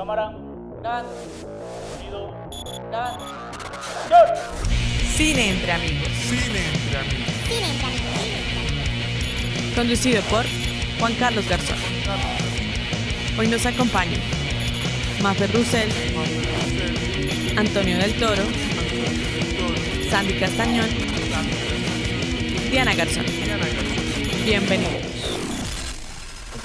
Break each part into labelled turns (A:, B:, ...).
A: Cámara.
B: Gan,
A: Sonido.
B: gan.
C: Cine entre amigos. Conducido por Juan Carlos Garzón. Hoy nos acompañan Mafer Russell, Antonio del Toro, Sandy Castañón, Diana Garzón. Bienvenidos.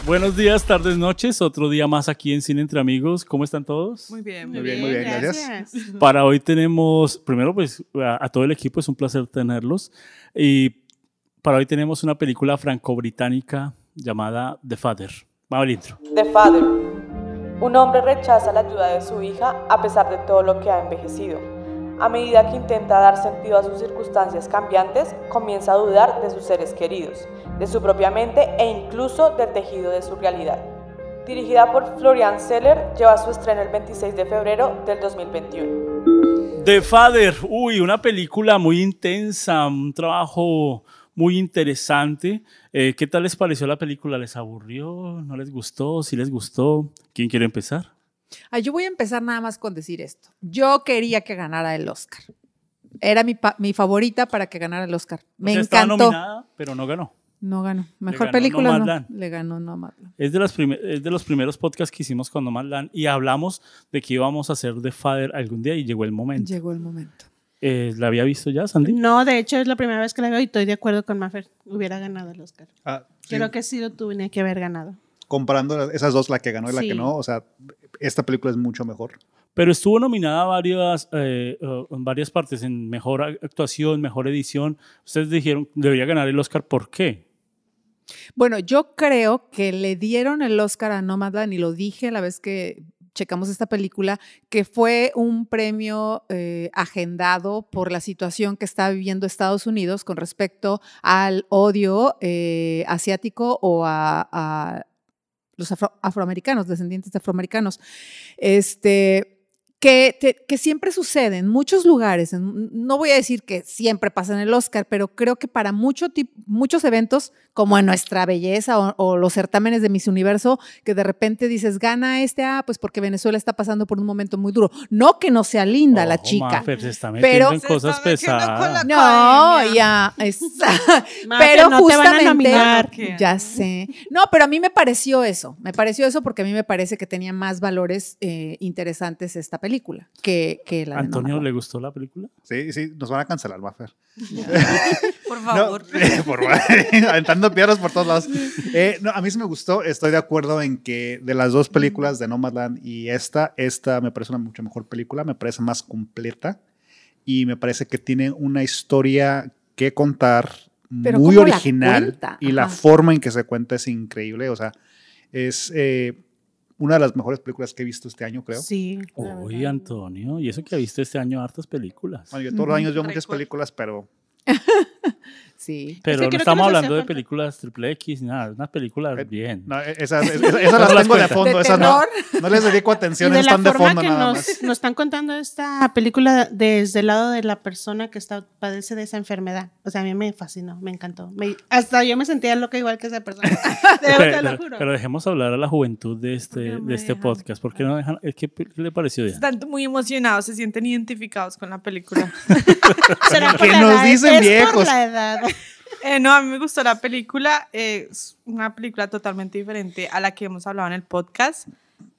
A: Buenos días, tardes, noches. Otro día más aquí en Cine Entre Amigos. ¿Cómo están todos?
C: Muy bien,
D: Muy bien, muy bien, gracias.
A: Para hoy tenemos, primero pues a, a todo el equipo es un placer tenerlos. Y para hoy tenemos una película franco-británica llamada The Father. Va al intro.
B: The Father. Un hombre rechaza la ayuda de su hija a pesar de todo lo que ha envejecido. A medida que intenta dar sentido a sus circunstancias cambiantes, comienza a dudar de sus seres queridos, de su propia mente e incluso del tejido de su realidad. Dirigida por Florian Seller, lleva su estreno el 26 de febrero del 2021.
A: The Father, uy, una película muy intensa, un trabajo muy interesante. Eh, ¿Qué tal les pareció la película? ¿Les aburrió? ¿No les gustó? ¿Sí les gustó? ¿Quién quiere empezar?
E: Ah, yo voy a empezar nada más con decir esto. Yo quería que ganara el Oscar. Era mi, pa- mi favorita para que ganara el Oscar. Me
A: O sea, estaba
E: encantó.
A: nominada, pero no ganó.
E: No ganó. Mejor
A: ganó
E: película no. Le ganó Nomadland.
A: Es de, las es de los primeros podcasts que hicimos con Nomadland y hablamos de que íbamos a hacer The Father algún día y llegó el momento.
E: Llegó el momento.
A: Eh, ¿La había visto ya, Sandy?
D: No, de hecho es la primera vez que la veo y estoy de acuerdo con Maffer. Hubiera ganado el Oscar.
F: Ah, sí,
D: Creo que sí lo tuve que haber ganado.
F: Comparando esas dos, la que ganó y la
D: Sí.
F: que no, o sea, esta película es mucho mejor.
A: Pero estuvo nominada a varias, eh, en varias partes, en mejor actuación, mejor edición. Ustedes dijeron, debería ganar el Oscar, ¿por qué?
E: Bueno, yo creo que le dieron el Oscar a Nomadland y lo dije la vez que checamos esta película, que fue un premio eh, agendado por la situación que está viviendo Estados Unidos con respecto al odio eh, asiático o a, a los afro- afroamericanos, descendientes de afroamericanos. Este, que, te- que siempre sucede en muchos lugares, en- no voy a decir que siempre pasa en el Oscar, pero creo que para mucho tip- muchos eventos, como en Nuestra Belleza o, o los certámenes de Miss Universo, que de repente dices, gana este, ah, pues porque Venezuela está pasando por un momento muy duro. No que no sea linda la
A: Ojo,
E: chica.
A: Maffer, se está
E: pero-
A: en
C: Se
A: cosas
C: está con la-
A: pesadas.
E: No,
C: Academia.
E: ya, pero
D: no te van a
E: justamente,
D: nominar.
E: ya sé. No, pero a mí me pareció eso, me pareció eso porque a mí me parece que tenía más valores eh, interesantes esta película que, que la de
A: ¿Antonio
E: Nomadland.
A: le gustó la película?
F: Sí, sí, nos van a cancelar, Maffer.
C: Por
F: No,
C: favor.
F: por aventando piedras por todos lados. Eh, no, a mí sí me gustó, estoy de acuerdo en que de las dos películas de Nomadland y esta, esta me parece una mucho mejor película, me parece más completa y me parece que tiene una historia que contar
E: Pero
F: muy
E: ¿cómo la
F: original
E: cuenta?
F: y la forma en que se cuenta es increíble, o sea, es eh, una de las mejores películas que he visto este año, creo.
D: Sí.
A: Uy. Antonio, y eso que ha visto este año hartas películas.
F: Bueno, yo todos los años veo muchas películas, pero
E: Sí.
A: Pero no
D: que
A: estamos
D: nos hacía
A: hablando de películas triple X, nada, unas películas
F: Eh,
A: bien.
F: no, esas, esas- esas las
A: las
F: tengo de fondo,
E: ¿De
F: esas no, no les dedico atención,
D: de la
F: están de fondo
D: que
F: nada
D: nos,
F: más.
D: nos están contando esta película desde el lado de la persona que está, padece de esa enfermedad. O sea, a mí me fascinó, me encantó. Me- hasta yo me sentía loca igual que esa persona. Te,
A: pero,
D: te lo juro.
A: pero dejemos hablar a la juventud de este,
C: no
A: de este
C: dejan?
A: podcast. ¿Por qué no dejan? ¿Qué, qué le pareció Diana?
C: Están muy emocionados, se sienten identificados con la película.
D: ¿Será por
F: que
D: la
F: nos
D: edad?
F: dicen
D: Es por
F: viejos.
D: la edad.
C: Eh, no, a mí me gustó la película. Es una película totalmente diferente a la que hemos hablado en el podcast.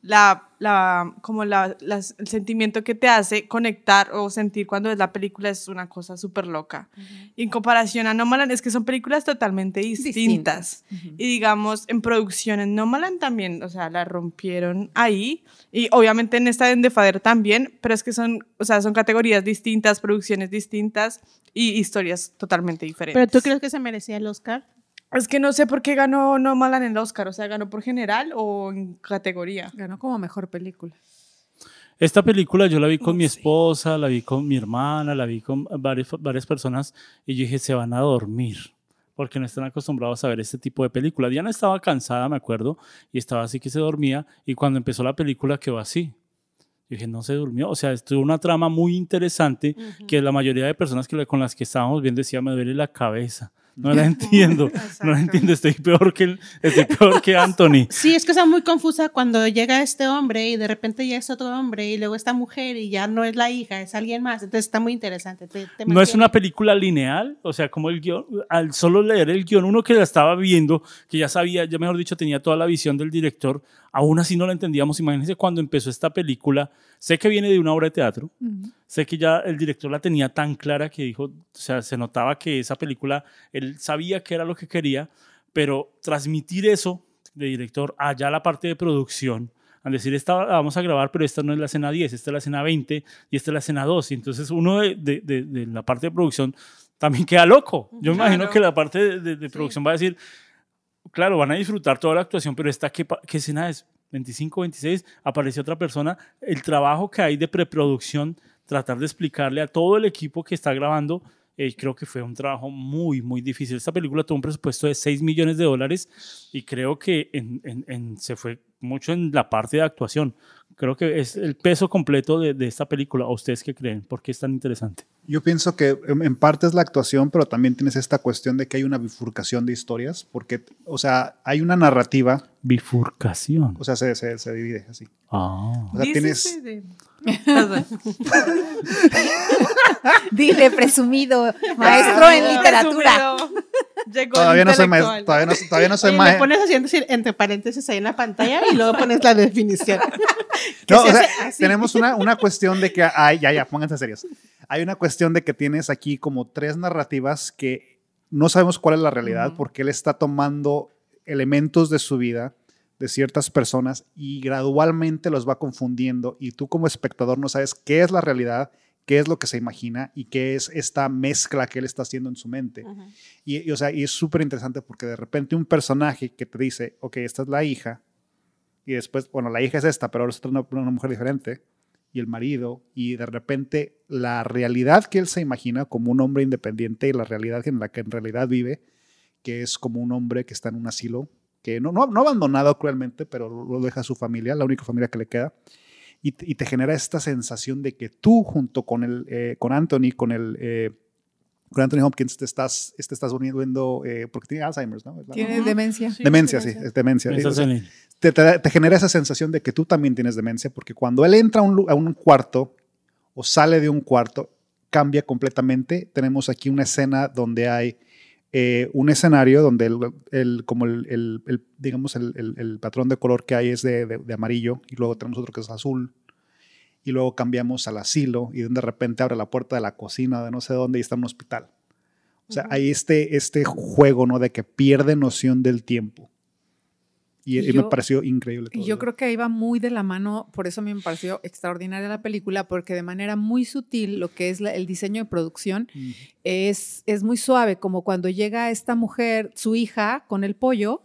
C: La, la, como la, las- el sentimiento que te hace conectar o sentir cuando ves la película es una cosa súper loca. Y en comparación a Nomaland, es que son películas totalmente distintas. Y digamos, en producción en Nomaland también, o sea, la rompieron ahí. Y obviamente en esta de The Father también, pero es que son, o sea, son categorías distintas, producciones distintas y historias totalmente diferentes.
D: ¿Pero tú crees que se merecía el Oscar?
C: Es que no sé por qué ganó Nomaland en el Oscar, o sea, ganó por general o en categoría.
E: Ganó como mejor película.
A: Esta película yo la vi con
C: No
A: mi
C: sé.
A: esposa, la vi con mi hermana, la vi con varias, varias personas y yo dije, se van a dormir porque no están acostumbrados a ver este tipo de películas. Diana estaba cansada, me acuerdo, y estaba así que se dormía y cuando empezó la película quedó así. Yo dije, no se durmió. O sea, estuvo una trama muy interesante que la mayoría de personas que, con las que estábamos viendo decía, me duele la cabeza. No la entiendo. No la entiendo. Estoy peor que, el- estoy peor que Anthony.
D: Sí, es que está muy confusa cuando llega este hombre y de repente ya es otro hombre y luego esta mujer y ya no es la hija, es alguien más. Entonces está muy interesante. te- te
A: No es una película lineal, o sea, como el guion, al solo leer el guion, uno que la estaba viendo, que ya sabía, ya mejor dicho, tenía toda la visión del director, aún así no la entendíamos. Imagínense cuando empezó esta película, sé que viene de una obra de teatro, sé que ya el director la tenía tan clara que dijo, o sea, se notaba que esa película, él sabía que era lo que quería, pero transmitir eso de director allá a la parte de producción, al decir, esta la vamos a grabar, pero esta no es la escena 10, esta es la escena 20 y esta es la escena 2. Y entonces uno de, de- de- de la parte de producción también queda loco. Yo me imagino
C: Claro.
A: que la parte de, producción va a decir, claro, van a disfrutar toda la actuación, pero esta, ¿qué, qué escena es? 25, 26, aparece otra persona. El trabajo que hay de preproducción, tratar de explicarle a todo el equipo que está grabando, eh, creo que fue un trabajo muy, muy difícil. Esta película tuvo un presupuesto de 6 millones de dólares y creo que en- en- en- se fue mucho en la parte de actuación. Creo que es el peso completo de, de esta película. ¿A ustedes qué creen? ¿Por qué es tan interesante?
F: Yo pienso que en en parte es la actuación, pero también tienes esta cuestión de que hay una bifurcación de historias, porque, o sea, hay una narrativa,
A: Bifurcación.
F: o sea, se, se, se divide así.
A: Ah.
F: O sea, tienes,
C: Perdón.
E: Dile, presumido, maestro en literatura.
C: Llegó
F: todavía no soy maestro, todavía no, todavía no soy
D: Oye, le
F: maestro.
D: pones así entre- paréntesis ahí en la pantalla y luego pones la definición. Que
F: No,
D: se
F: o sea,
D: hace así.
F: tenemos una, una cuestión de que hay, ya, ya, pónganse serios. Hay una cuestión de que tienes aquí como tres narrativas que no sabemos cuál es la realidad porque él está tomando elementos de su vida, de ciertas personas y gradualmente los va confundiendo y tú como espectador no sabes qué es la realidad, qué es lo que se imagina y qué es esta mezcla que él está haciendo en su mente. Y, y, o sea, y es súper interesante porque de repente un personaje que te dice, ok, esta es la hija, y después, bueno, la hija es esta, pero ahora es otra una, una mujer diferente, y el marido, y de repente la realidad que él se imagina como un hombre independiente y la realidad en la que en realidad vive, que es como un hombre que está en un asilo, que no, no, no abandonado cruelmente, pero lo deja a su familia, la única familia que le queda, y, te- y te genera esta sensación de que tú junto con, el, eh, con Anthony, con el... eh, con Anthony Hopkins te estás, te estás uniendo, eh, porque tiene Alzheimer's, ¿no?
E: Tiene demencia.
F: demencia, sí, es demencia. O sea, te, te- te genera esa sensación de que tú también tienes demencia, porque cuando él entra a un, a un cuarto o sale de un cuarto, cambia completamente. Tenemos aquí una escena donde hay eh, un escenario donde el, el- como el, el- el- digamos, el, patrón de color que hay es de, de- de amarillo y luego tenemos otro que es azul. Y luego cambiamos al asilo y de repente abre la puerta de la cocina de no sé dónde y está en un hospital. O sea, hay este, este juego, ¿no? De que pierde noción del tiempo. Y,
E: Y
F: y me
E: yo-
F: pareció increíble.
E: Y
F: todo
E: yo creo que ahí va muy de la mano, por eso a mí me pareció extraordinaria la película, porque de manera muy sutil lo que es la- el diseño de producción es, es muy suave, como cuando llega esta mujer, su hija, con el pollo,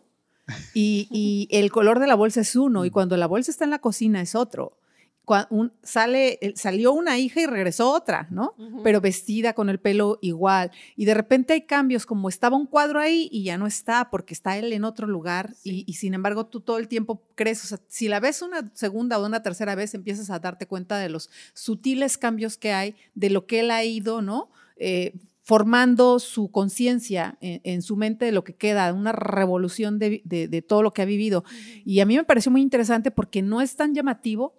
E: y, y el color de la bolsa es uno, y cuando la bolsa está en la cocina es otro. Un- sale, el- salió una hija y regresó otra, ¿no? Pero vestida con el pelo igual. Y de repente hay cambios, como estaba un cuadro ahí y ya no está, porque está él en otro lugar. Y, y sin embargo, tú todo el tiempo crees, o sea, si la ves una segunda o una tercera vez, empiezas a darte cuenta de los sutiles cambios que hay, de lo que él ha ido, ¿no? Eh, formando su conciencia en, en su mente de lo que queda, una revolución de, de- de todo lo que ha vivido. Y a mí me pareció muy interesante porque no es tan llamativo,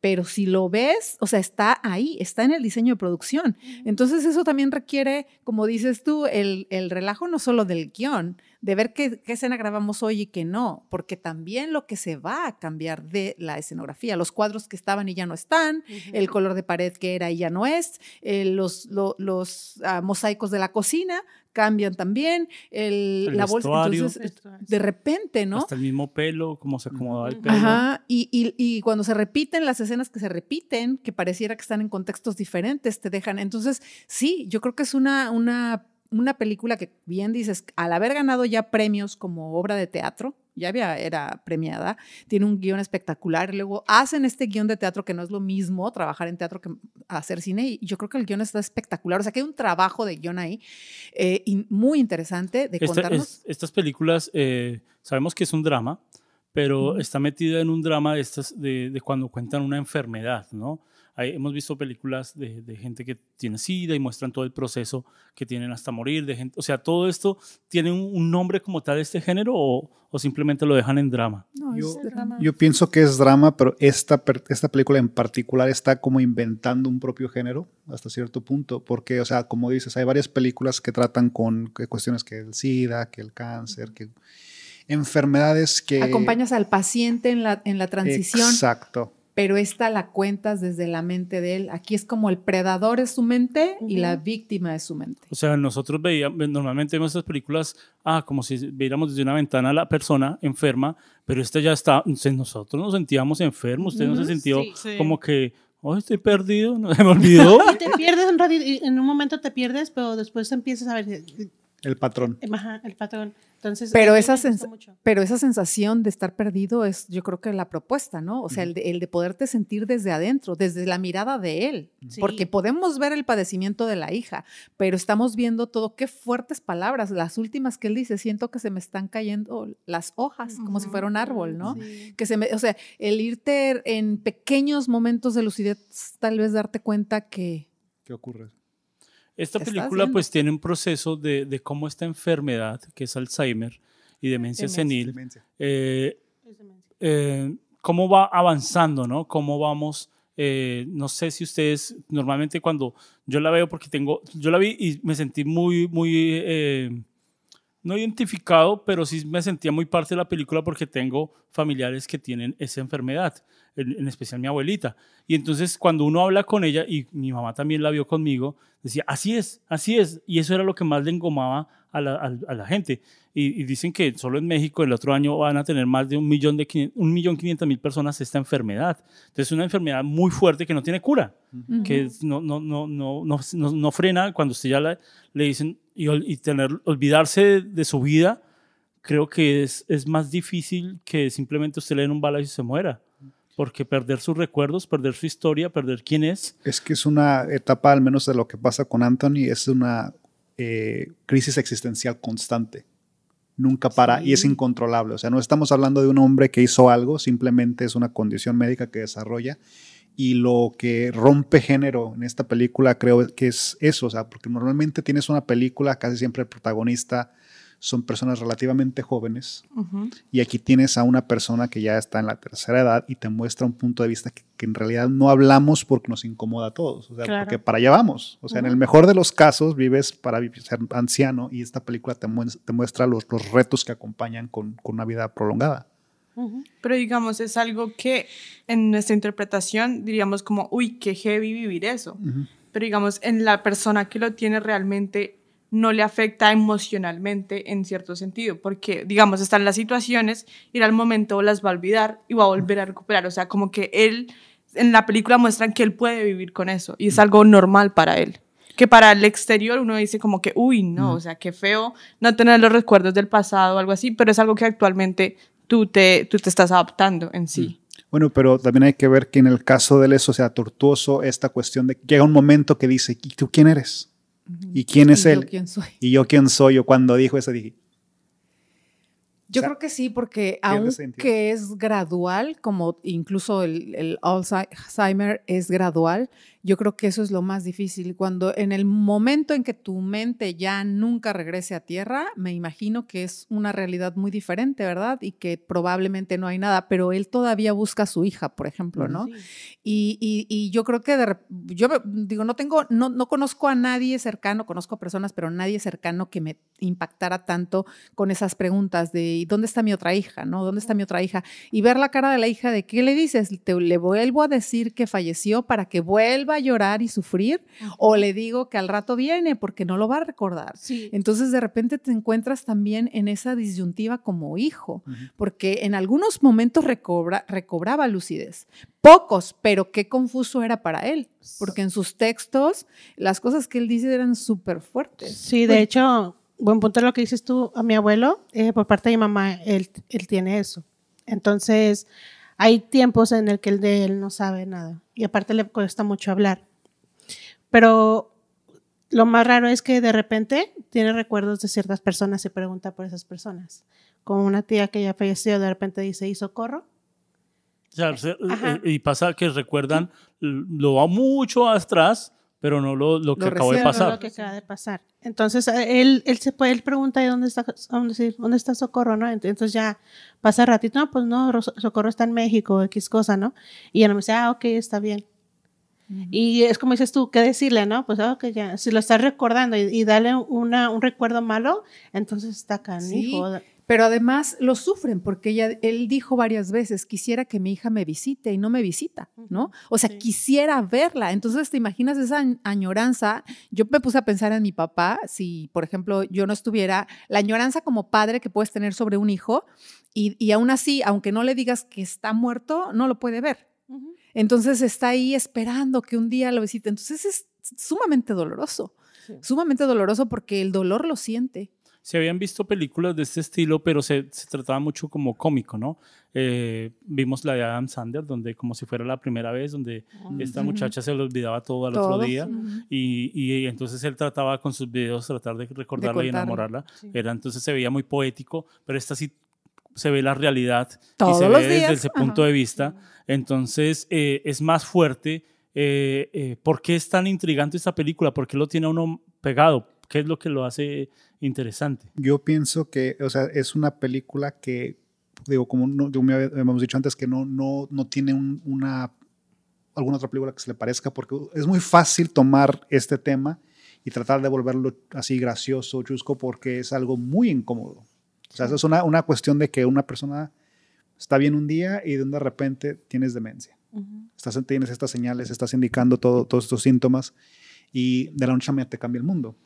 E: pero si lo ves, o sea, está ahí, está en el diseño de producción. Entonces eso también requiere, como dices tú, el, el relajo no solo del guion, de ver qué, qué escena grabamos hoy y qué no, porque también lo que se va a cambiar de la escenografía, los cuadros que estaban y ya no están, el color de pared que era y ya no es, eh, los, lo- los ah, mosaicos de la cocina cambian también, el,
A: El
E: la bolsa,
A: vestuario.
E: entonces de repente, ¿no?
A: Hasta el mismo pelo, cómo se acomodaba el pelo.
E: Ajá, y, y- y cuando se repiten las escenas que se repiten, que pareciera que están en contextos diferentes, te dejan. Entonces, sí, yo creo que es una, una, una película que, bien dices, al haber ganado ya premios como obra de teatro, ya había, era premiada, tiene un guion espectacular, luego hacen este guion de teatro que no es lo mismo trabajar en teatro que hacer cine, y yo creo que el guion está espectacular, o sea que hay un trabajo de guion ahí eh, y muy interesante de
A: Esta-
E: contarnos.
A: es- estas películas, eh, sabemos que es un drama, pero está metida en un drama de, estas, de, de cuando cuentan una enfermedad, ¿no? Hay- hemos visto películas de, de gente que tiene SIDA y muestran todo el proceso que tienen hasta morir, de gente, o sea, todo esto tiene un, un nombre como tal de este género o, o simplemente lo dejan en drama.
E: No,
F: Yo-
E: es drama.
F: Yo pienso que es drama, pero esta, per- esta película en particular está como inventando un propio género hasta cierto punto, porque, o sea, como dices, hay varias películas que tratan con cuestiones que el SIDA, que el cáncer, que enfermedades que...
E: Acompañas al paciente en la, en la transición,
F: Exacto.
E: Pero esta la cuentas desde la mente de él. Aquí es como el predador es su mente y la víctima es su mente.
A: O sea, nosotros veíamos, normalmente vemos estas películas, ah, como si viéramos desde una ventana a la persona enferma, pero esta ya está, nosotros nos sentíamos enfermos, usted no se sintió
C: sí. Sí.
A: como que, oh, estoy perdido, no se me olvidó.
D: Y te pierdes y en un momento te pierdes, pero después empiezas a ver
F: El patrón.
D: ajá, el patrón. Entonces,
E: Pero esa,
D: mucho.
E: pero sensación de estar perdido es, yo creo que la propuesta, ¿no? O sea, el, de, el de poderte sentir desde adentro, desde la mirada de él.
D: Sí.
E: Porque podemos ver el padecimiento de la hija, pero estamos viendo todo, qué fuertes palabras, las últimas que él dice, siento que se me están cayendo las hojas, como si fuera un árbol, ¿no?
D: Sí.
E: Que se me, o sea, el irte en pequeños momentos de lucidez, tal vez darte cuenta que
F: ¿Qué ocurre?
A: Esta
E: ¿Qué estás
A: película pues tiene un proceso de, de cómo esta enfermedad, que es Alzheimer y demencia
D: Demencia.
A: senil,
F: Demencia.
A: eh,
D: Es demencia.
A: eh, cómo va avanzando, ¿no? Cómo vamos, eh, no sé si ustedes, normalmente cuando yo la veo, porque tengo, yo la vi y me sentí muy, muy, eh, no identificado, pero sí me sentía muy parte de la película porque tengo familiares que tienen esa enfermedad, en, en especial mi abuelita. Y entonces cuando uno habla con ella, y mi mamá también la vio conmigo, decía, así es, así es. Y eso era lo que más le engomaba a la, a- a la gente. Y, y dicen que solo en México el otro año van a tener más de un millón de un millón quinientas mil personas esta enfermedad. Entonces es una enfermedad muy fuerte que no tiene cura, que es- no, no, no, no, no, no, no frena cuando usted ya la- le dicen y, y tener, olvidarse de, de su vida, creo que es, es más difícil que simplemente usted le den un bala y se muera. Porque perder sus recuerdos, perder su historia, perder quién es,
F: Es que es una etapa, al menos de lo que pasa con Anthony, es una eh, crisis existencial constante. Nunca para y es incontrolable. O sea, no estamos hablando de un hombre que hizo algo, simplemente es una condición médica que desarrolla. Y lo que rompe género en esta película creo que es eso, o sea, porque normalmente tienes una película, casi siempre el protagonista son personas relativamente jóvenes, y aquí tienes a una persona que ya está en la tercera edad y te muestra un punto de vista que, que en realidad no hablamos porque nos incomoda a todos. O sea,
D: Claro.
F: porque para allá vamos. O sea, en el mejor de los casos vives para ser anciano y esta película te, mues- te muestra los, los retos que acompañan con, con una vida prolongada.
C: Pero digamos, es algo que en nuestra interpretación diríamos como, uy, qué heavy vivir eso. Pero digamos, en la persona que lo tiene realmente no le afecta emocionalmente en cierto sentido, porque digamos, están las situaciones y al momento las va a olvidar y va a volver a recuperar. O sea, como que él, en la película muestran que él puede vivir con eso y es algo normal para él. Que para el exterior uno dice como que, uy, no, o sea, qué feo no tener los recuerdos del pasado o algo así, pero es algo que actualmente tú te, tú te estás adaptando en sí.
F: Bueno, pero también hay que ver que en el caso de él eso sea tortuoso, esta cuestión de que llega un momento que dice, ¿y tú quién eres? ¿Y quién es
E: ¿Y yo
F: él?
E: quién soy?
F: ¿Y yo quién soy? Yo cuando dijo eso dije,
E: Yo
F: O sea,
E: creo que sí, porque aunque es gradual, como incluso el, el Alzheimer es gradual, yo creo que eso es lo más difícil. Cuando en el momento en que tu mente ya nunca regrese a tierra, me imagino que es una realidad muy diferente, ¿verdad? Y que probablemente no hay nada, pero él todavía busca a su hija, por ejemplo, ¿no? Y, y- y yo creo que de rep- yo me- digo, no tengo, no, no conozco a nadie cercano, conozco a personas, pero nadie cercano que me impactara tanto con esas preguntas de ¿y dónde está mi otra hija? ¿No? ¿Dónde está mi otra hija? Y ver la cara de la hija de ¿qué le dices? ¿Te, ¿Le vuelvo a decir que falleció para que vuelva a llorar y sufrir? ¿O le digo que al rato viene porque no lo va a recordar?
D: Sí.
E: Entonces de repente te encuentras también en esa disyuntiva como hijo, porque en algunos momentos recobra- recobraba lucidez, pocos, pero qué confuso era para él, porque en sus textos las cosas que él dice eran súper fuertes.
D: Sí, de hecho, buen punto lo que dices tú. A mi abuelo, eh, por parte de mi mamá, él, él tiene eso. Entonces, hay tiempos en el que él de él no sabe nada. Y aparte le cuesta mucho hablar. Pero lo más raro es que de repente tiene recuerdos de ciertas personas y pregunta por esas personas. Como una tía que ya falleció, de repente dice, ¿y socorro?
A: O sea, eh, y pasa que recuerdan lo va mucho atrás, pero no lo, lo que
E: Lo
A: acabó de pasar.
D: lo que acaba de pasar. Entonces, él, él se puede, él pregunta ¿y dónde está, dónde, sí, dónde está Socorro, ¿no? Ent- Entonces ya pasa ratito, no, pues no, Ro- Socorro está en México, X cosa, ¿no? Y ya no me dice, ah, ok, está bien. Y es como dices tú, ¿qué decirle, no? Pues, ah, ok, ya, si lo estás recordando y, y darle una, un recuerdo malo, entonces está canijo.
E: Pero además lo sufren porque ella, él dijo varias veces, quisiera que mi hija me visite y no me visita, ¿no? O sea,
D: Sí.
E: quisiera verla. Entonces, ¿te imaginas esa añ- añoranza? Yo me puse a pensar en mi papá, si, por ejemplo, yo no estuviera, la añoranza como padre que puedes tener sobre un hijo y, y aún así, aunque no le digas que está muerto, no lo puede ver. Entonces está ahí esperando que un día lo visite. Entonces es sumamente doloroso,
D: Sí.
E: sumamente doloroso porque el dolor lo siente.
A: Se habían visto películas de este estilo, pero se, se trataba mucho como cómico, ¿no? Eh, vimos la de Adam Sandler, donde como si fuera la primera vez, donde esta
E: Ujú.
A: muchacha se le olvidaba todo al
E: Todo.
A: otro día. Y, y entonces él trataba con sus videos, tratar de recordarla y
E: contarla.
A: enamorarla.
D: Sí.
A: Era, entonces se veía muy poético, pero esta sí se ve la realidad y
E: Todos
A: se
E: los
A: ve desde
E: días,
A: ese
E: ajá.
A: punto de vista. Entonces eh, es más fuerte. Eh, eh, ¿Por qué es tan intrigante esta película? ¿Por qué lo tiene uno pegado? ¿Qué es lo que lo hace interesante?
F: Yo pienso que, o sea, es una película que, digo, como, no, ya hemos dicho antes, que no, no, no tiene un- una, alguna otra película que se le parezca, porque es muy fácil tomar este tema y tratar de volverlo así gracioso, chusco, porque es algo muy incómodo. O sea, es una, una cuestión de que una persona está bien un día y de un de repente tienes demencia.
D: Ujú.
F: Estás, tienes estas señales, estás indicando todo, todos estos síntomas y de la noche a la mañana te cambia el mundo.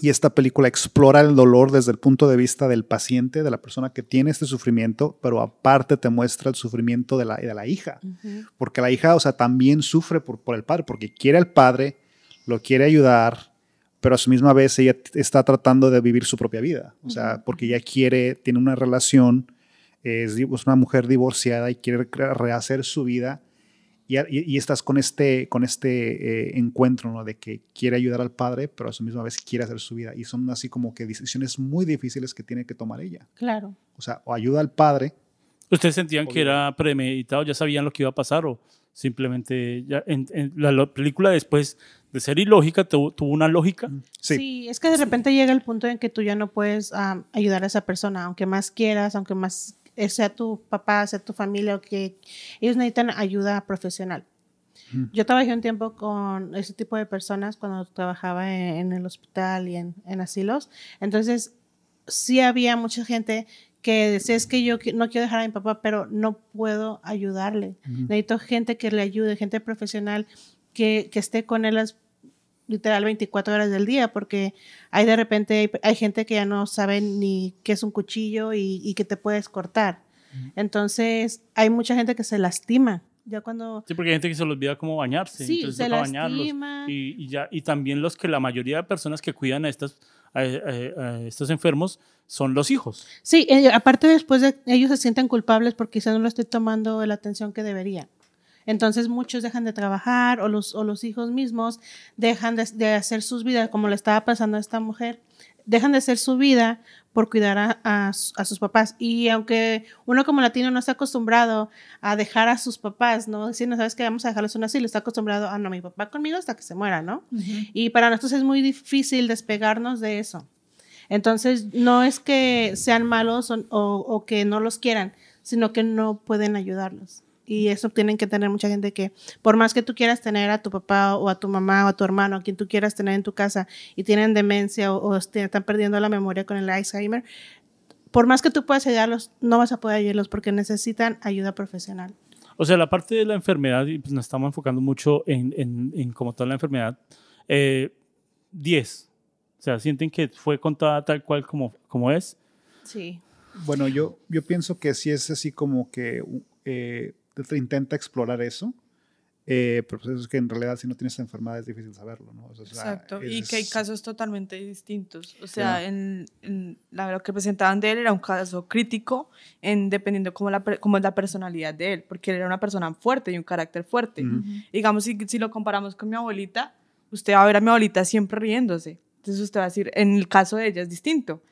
F: Y esta película explora el dolor desde el punto de vista del paciente, de la persona que tiene este sufrimiento, pero aparte te muestra el sufrimiento de la, de la hija. Porque la hija, o sea, también sufre por, por el padre, porque quiere al padre, lo quiere ayudar, pero a su misma vez ella está tratando de vivir su propia vida. O sea, porque ella quiere, tiene una relación, es, una mujer divorciada y quiere rehacer su vida. Y, y- y estás con este, con este eh, encuentro, ¿no? De que quiere ayudar al padre, pero a su misma vez quiere hacer su vida. Y son así como que decisiones muy difíciles que tiene que tomar ella.
D: Claro.
F: O sea, o ayuda al padre,
A: ¿Ustedes sentían que era premeditado? ¿Ya sabían lo que iba a pasar? ¿O simplemente ya en, en la, la película después de ser ilógica tuvo, tuvo una lógica?
F: sí.
D: Sí. es que de repente llega el punto en que tú ya no puedes am, ayudar a esa persona, aunque más quieras, aunque más sea tu papá, sea tu familia, o que ellos necesitan ayuda profesional. Yo trabajé un tiempo con ese tipo de personas cuando trabajaba en, en el hospital y en, en asilos. Entonces, sí había mucha gente que decía, es que yo no quiero dejar a mi papá, pero no puedo ayudarle.
F: Ujú.
D: Necesito gente que le ayude, gente profesional que, que esté con él las literal 24 horas del día, porque hay de repente, hay, hay gente que ya no sabe ni qué es un cuchillo y, y que te puedes cortar. Entonces, hay mucha gente que se lastima. Ya cuando...
A: Sí, porque hay gente que se les olvida cómo bañarse.
D: Sí,
A: entonces
D: se
A: toca bañarlos.
D: lastima.
A: Y, y ya, y también los que la mayoría de personas que cuidan a, estas, a, a- a estos enfermos son los hijos.
D: Sí, eh, aparte después de ellos se sienten culpables porque quizás no lo estoy tomando la atención que debería. Entonces muchos dejan de trabajar o los, o los hijos mismos dejan de, de hacer sus vidas, como le estaba pasando a esta mujer, dejan de hacer su vida por cuidar a, a su- a sus papás. Y aunque uno como latino no está acostumbrado a dejar a sus papás, ¿no? Decir, no sabes que vamos a dejarlos un asilo, está acostumbrado a, no, mi papá conmigo hasta que se muera, ¿no? Y para nosotros es muy difícil despegarnos de eso. Entonces, no es que sean malos o, o- o que no los quieran, sino que no pueden ayudarlos. Y eso tienen que tener mucha gente que, por más que tú quieras tener a tu papá o a tu mamá o a tu hermano, a quien tú quieras tener en tu casa y tienen demencia o, o este, están perdiendo la memoria con el Alzheimer, por más que tú puedas ayudarlos, no vas a poder ayudarlos porque necesitan ayuda profesional.
A: O sea, la parte de la enfermedad, y pues nos estamos enfocando mucho en, en, en como tal la enfermedad, eh, 10. O sea, sienten que fue contada tal cual como, como es.
D: Sí.
F: Bueno, yo, yo pienso que sí es así como que eh, intenta explorar eso, eh, pero pues es que en realidad si no tienes esta enfermedad es difícil saberlo, ¿no? O sea,
C: Exacto,
F: es-
C: y que hay casos totalmente distintos. O sea,
F: Claro.
C: en, en lo que presentaban de él era un caso crítico, en, dependiendo cómo, la, cómo es la personalidad de él, porque él era una persona fuerte y un carácter fuerte. Digamos, si, si lo comparamos con mi abuelita, usted va a ver a mi abuelita siempre riéndose. Entonces usted va a decir, en el caso de ella es distinto.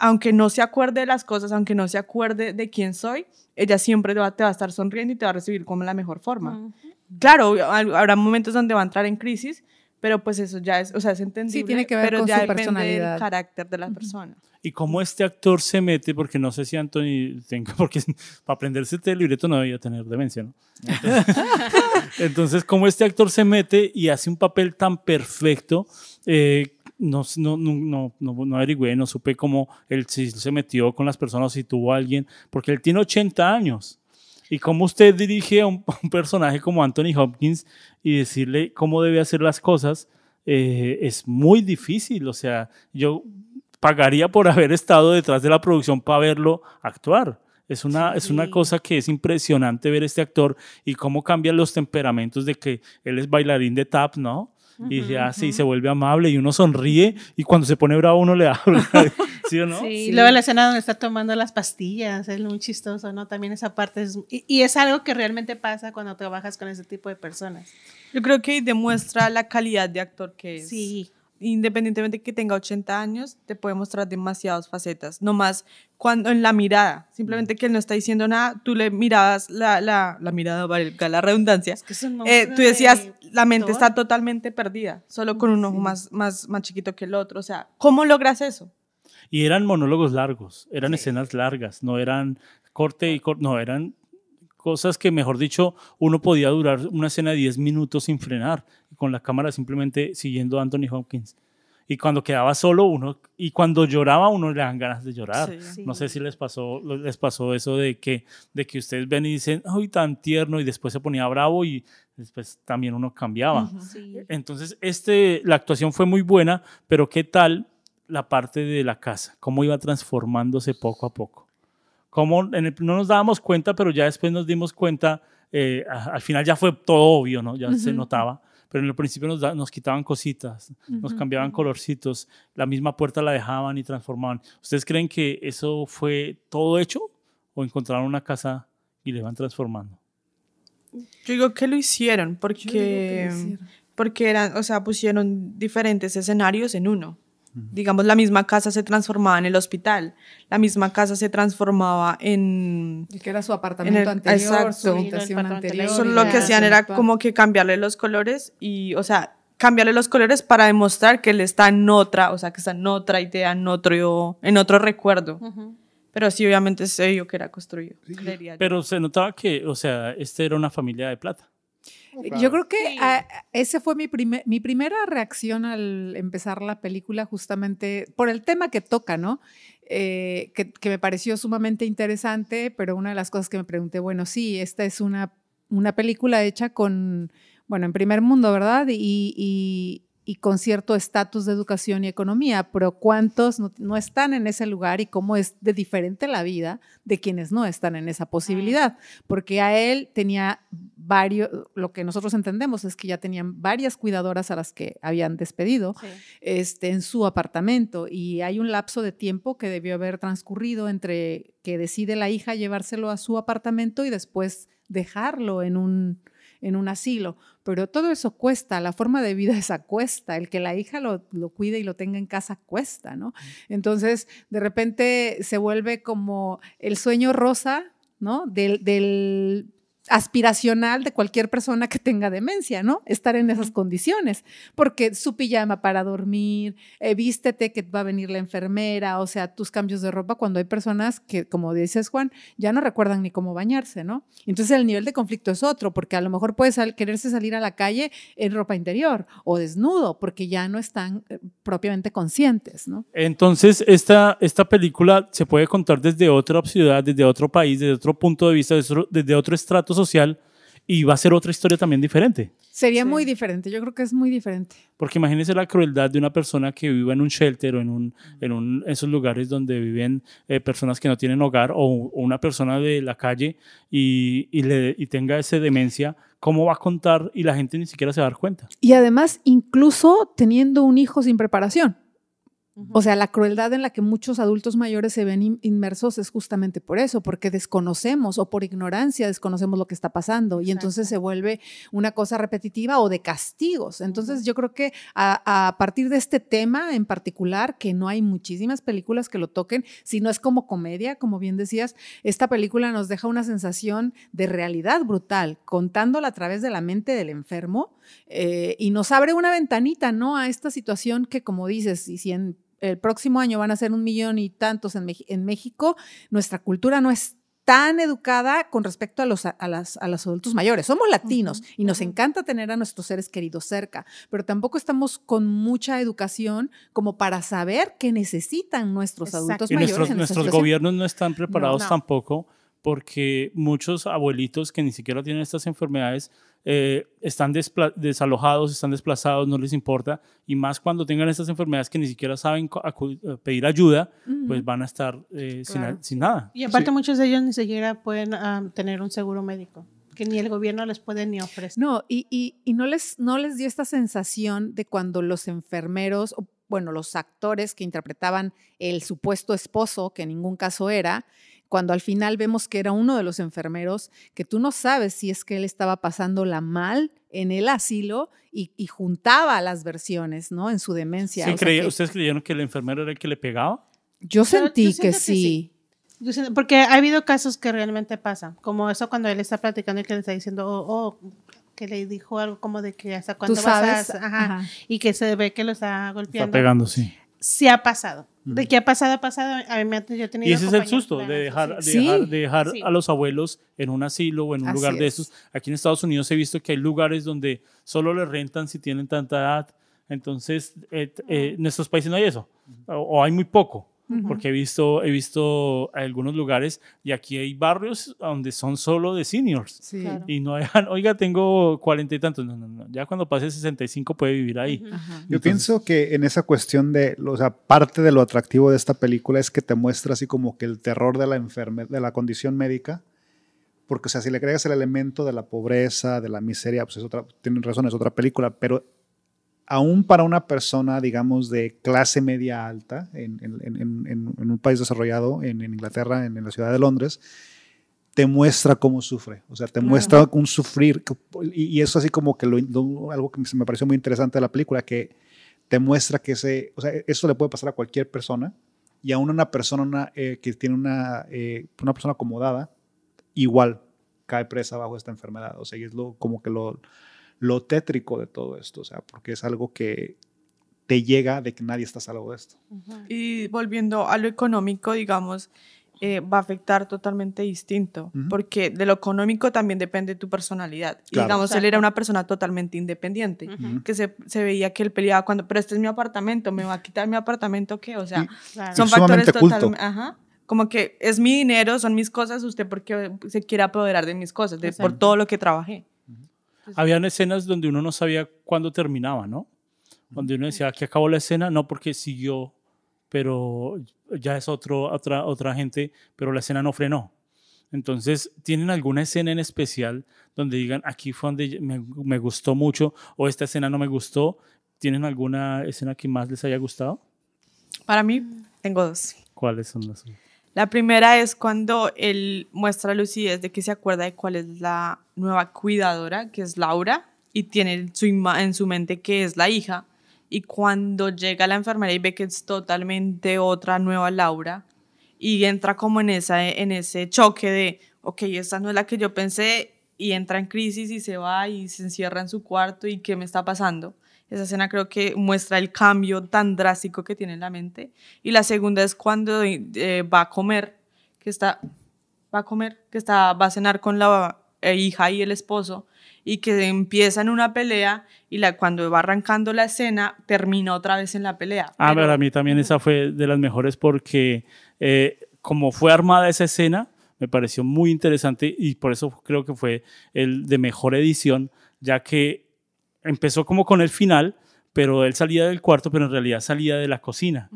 C: Aunque no se acuerde de las cosas, aunque no se acuerde de quién soy, ella siempre te va, te va a estar sonriendo y te va a recibir como la mejor forma. Claro, hab- habrá momentos donde va a entrar en crisis, pero pues eso ya es, o sea, es entendible.
E: tiene que ver
C: pero
E: con
C: ya
E: su
C: depende
E: personalidad.
C: del carácter de la persona.
A: Y cómo este actor se mete, porque no sé si Anthony tenga, porque para aprenderse este libreto no debía tener demencia, ¿no? Entonces, entonces, cómo este actor se mete y hace un papel tan perfecto, eh, no, no, no, no, averigüé, no supe cómo él si se metió con las personas, si tuvo a alguien, porque él tiene 80 años. Y cómo usted dirige a un, a un personaje como Anthony Hopkins y decirle cómo debe hacer las cosas, eh, es muy difícil. O sea, yo pagaría por haber estado detrás de la producción para verlo actuar. Es una, es una cosa que es impresionante ver este actor y cómo cambian los temperamentos de que él es bailarín de tap, ¿no? Y dice, ah, sí, se vuelve amable y uno sonríe y cuando se pone bravo uno le habla. ¿Sí o no?
D: Sí,
E: Sí.
D: luego la escena donde está tomando las pastillas, es muy chistoso, ¿no? También esa parte es... Y, y es algo que realmente pasa cuando trabajas con ese tipo de personas.
C: Yo creo que demuestra la calidad de actor que es.
D: Sí.
C: Independientemente de que tenga 80 años, te puede mostrar demasiadas facetas. No más cuando en la mirada, simplemente que él no está diciendo nada, tú le mirabas la, la, la mirada, valga la redundancia.
D: Es que
C: Eh, tú decías,
D: de
C: la mente está totalmente perdida, solo con un ojo más, más, más chiquito que el otro. O sea, ¿cómo logras eso?
A: Y eran monólogos largos, eran escenas largas, no eran corte y corte, no, eran cosas que, mejor dicho, uno podía durar una escena de 10 minutos sin frenar, con la cámara simplemente siguiendo a Anthony Hopkins. Y cuando quedaba solo uno, y cuando lloraba uno le dan ganas de llorar.
C: Sí.
A: No sé si les pasó, les pasó eso de que, de que ustedes ven y dicen, ay, tan tierno, y después se ponía bravo y después también uno cambiaba.
D: Sí.
A: Entonces, este, la actuación fue muy buena, pero ¿qué tal la parte de la casa? ¿Cómo iba transformándose poco a poco? Cómo en el- no nos dábamos cuenta, pero ya después nos dimos cuenta, eh, al final ya fue todo obvio, ¿no? Ya se notaba, pero en el principio nos, da- nos quitaban cositas, nos cambiaban colorcitos, la misma puerta la dejaban y transformaban. ¿Ustedes creen que eso fue todo hecho o encontraron una casa y le van transformando?
C: Yo digo que lo hicieron porque, porque eran, o sea, pusieron diferentes escenarios en uno. Digamos, la misma casa se transformaba en el hospital, la misma casa se transformaba en...
E: El que era su apartamento
C: En el-
E: anterior,
C: exacto.
E: su habitación
D: Sí,
E: anterior. y
C: lo que hacían era
E: actual.
C: como que cambiarle los colores y, o sea, cambiarle los colores para demostrar que él está en otra, o sea, que está en otra idea, en otro, en otro recuerdo.
D: Ujú.
C: Pero sí, obviamente se vio que era construido. yo.
A: Pero se notaba que, o sea, este era una familia de plata.
E: Yo creo que
D: Sí.
E: ah, ese fue mi, primer, mi primera reacción al empezar la película, justamente por el tema que toca, ¿no? Eh, que, que me pareció sumamente interesante, pero una de las cosas que me pregunté, bueno, sí, esta es una, una película hecha con, bueno, en primer mundo, ¿verdad? Y, y- y con cierto estatus de educación y economía, pero ¿cuántos no, no están en ese lugar y cómo es de diferente la vida de quienes no están en esa posibilidad? Porque a él tenía varios, lo que nosotros entendemos es que ya tenían varias cuidadoras a las que habían despedido
D: Sí.
E: este, en su apartamento y hay un lapso de tiempo que debió haber transcurrido entre que decide la hija llevárselo a su apartamento y después dejarlo en un, en un asilo. Pero todo eso cuesta, la forma de vida esa cuesta, el que la hija lo, lo cuide y lo tenga en casa cuesta, ¿no? Entonces, de repente se vuelve como el sueño rosa, ¿no? Del, del aspiracional de cualquier persona que tenga demencia, ¿no? Estar en esas condiciones, porque su pijama para dormir, eh, vístete que va a venir la enfermera, o sea, tus cambios de ropa cuando hay personas que, como dices Juan, ya no recuerdan ni cómo bañarse, ¿no? Entonces el nivel de conflicto es otro, porque a lo mejor puedes quererse salir a la calle en ropa interior o desnudo, porque ya no están eh, propiamente conscientes, ¿no?
A: Entonces, esta, esta película se puede contar desde otra ciudad, desde otro país, desde otro punto de vista, desde otro, desde otro estrato social y va a ser otra historia también diferente.
E: Sería
C: Sí.
E: muy diferente, yo creo que es muy diferente.
A: Porque imagínense la crueldad de una persona que vive en un shelter o en, un, en un, esos lugares donde viven eh, personas que no tienen hogar o, o una persona de la calle y, y, le, y tenga esa demencia, ¿cómo va a contar y la gente ni siquiera se va a dar cuenta?
E: Y además, incluso teniendo un hijo sin preparación. O sea, la crueldad en la que muchos adultos mayores se ven in- inmersos es justamente por eso, porque desconocemos o por ignorancia desconocemos lo que está pasando y entonces se vuelve una cosa repetitiva o de castigos. Entonces yo creo que a, a partir de este tema en particular, que no hay muchísimas películas que lo toquen, si no es como comedia, como bien decías, esta película nos deja una sensación de realidad brutal, contándola a través de la mente del enfermo eh, y nos abre una ventanita, ¿no? A esta situación que, como dices, y si en el próximo año van a ser un millón y tantos en, México, nuestra cultura no es tan educada con respecto a los, a, las, a los adultos mayores. Somos latinos y nos encanta tener a nuestros seres queridos cerca, pero tampoco estamos con mucha educación como para saber qué necesitan nuestros
D: Exacto.
E: adultos
A: Y
E: mayores.
A: nuestros,
E: en
A: nuestros gobiernos no están preparados
D: No.
A: tampoco porque muchos abuelitos que ni siquiera tienen estas enfermedades eh, están desalojados, están desplazados, no les importa. Y más cuando tengan estas enfermedades que ni siquiera saben eh, pedir ayuda, pues van a estar eh, sin,
D: Claro.
A: sin nada.
D: Y aparte muchos de ellos ni siquiera pueden ah, tener un seguro médico, que ni el gobierno les puede ni ofrecer.
E: No, y, y- y no, les, no les dio esta sensación de cuando los enfermeros, bueno, los actores que interpretaban el supuesto esposo, que en ningún caso era, cuando al final vemos que era uno de los enfermeros, que tú no sabes si es que él estaba pasándola mal en el asilo y, y juntaba las versiones, ¿no? En su demencia.
A: Sí,
E: O sea
A: creí-
E: que
A: ¿Ustedes creyeron que el enfermero era el que le pegaba?
E: yo
D: Pero
E: sentí
D: yo
E: que, sí.
D: porque ha habido casos que realmente pasan, como eso cuando él está platicando y que le está diciendo, oh, oh, que le dijo algo como de que hasta
E: Tú
D: cuándo vas
E: sabes,
D: a... Ajá,
E: ajá.
D: y que se ve que lo está
A: Está
D: golpeando.
A: pegando, sí.
D: Sí ha pasado. De que ha pasado, ha pasado. A mí me ha yo he tenido
A: Y ese es el susto, de dejar, de
D: sí.
A: Dejar, de dejar
D: Sí.
A: a los abuelos en un asilo o en un
E: Así
A: lugar de
E: es.
A: esos. Aquí en Estados Unidos he visto que hay lugares donde solo le rentan si tienen tanta edad. Entonces, eh, eh, en nuestros países no hay eso, o, o hay muy poco. Porque he visto, he visto algunos lugares y aquí hay barrios donde son solo de seniors.
E: Sí.
D: Claro.
A: Y no dejan, oiga, tengo cuarenta y tantos. No, no, no. Ya cuando pase 65 puede vivir ahí.
E: Ajá.
F: Yo
A: Entonces-
F: pienso que en esa cuestión de, o sea, parte de lo atractivo de esta película es que te muestra así como que el terror de la enfermedad, de la condición médica, porque o sea, si le agregas el elemento de la pobreza, de la miseria, pues es otra, tienen razón, es otra película, pero aún para una persona, digamos, de clase media alta, en, en- en- en- en un país desarrollado, en, Inglaterra, en, la ciudad de Londres, te muestra cómo sufre, o sea, te muestra un sufrir, y eso así como que lo, lo- algo que me pareció muy interesante de la película, que te muestra que ese, o sea, eso le puede pasar a cualquier persona, y aún una persona eh, que tiene una, eh, una persona acomodada, igual cae presa bajo esta enfermedad, o sea, y es lo, como que lo, lo tétrico de todo esto, o sea, porque es algo que te llega de que nadie está a salvo de esto.
C: Y volviendo a lo económico, digamos, eh, va a afectar totalmente distinto, porque de lo económico también depende tu personalidad. Y
F: Claro.
C: digamos, él era una persona totalmente independiente, que se, se veía que él peleaba cuando, pero este es mi apartamento, ¿me va a quitar mi apartamento qué? O sea,
F: Y-
D: Claro.
C: son
F: Y
C: factores totalmente, ajá, como que es mi dinero, son mis cosas, usted porque se quiere apoderar de mis cosas, de, por todo lo que trabajé.
A: Habían escenas donde uno no sabía cuándo terminaba, ¿no? Donde uno decía que acabó la escena, no porque siguió, pero ya es otro, otra, otra gente, pero la escena no frenó. Entonces, ¿tienen alguna escena en especial donde digan, aquí fue donde me, me gustó mucho o esta escena no me gustó? ¿Tienen alguna escena que más les haya gustado?
C: Para mí, tengo dos.
A: ¿Cuáles son las?
C: La primera es cuando él muestra lucidez de que se acuerda de cuál es la nueva cuidadora, que es Laura, y tiene en su, mente que es la hija. Y cuando llega la enfermera y ve que es totalmente otra nueva Laura, y entra como en, en ese choque de, ok, esta no es la que yo pensé, y entra en crisis y se va y se encierra en su cuarto y qué me está pasando. Esa escena creo que muestra el cambio tan drástico que tiene en la mente. Y la segunda es cuando eh, va a comer, que está, va a comer, que está, va a cenar con la eh, hija y el esposo, y que empieza en una pelea y la, cuando va arrancando la escena termina otra vez en la pelea.
A: Ah,
C: Pero-
A: para mí también esa fue de las mejores porque eh, como fue armada esa escena, me pareció muy interesante y por eso creo que fue el de mejor edición, ya que empezó como con el final, pero él salía del cuarto, pero en realidad salía de la cocina.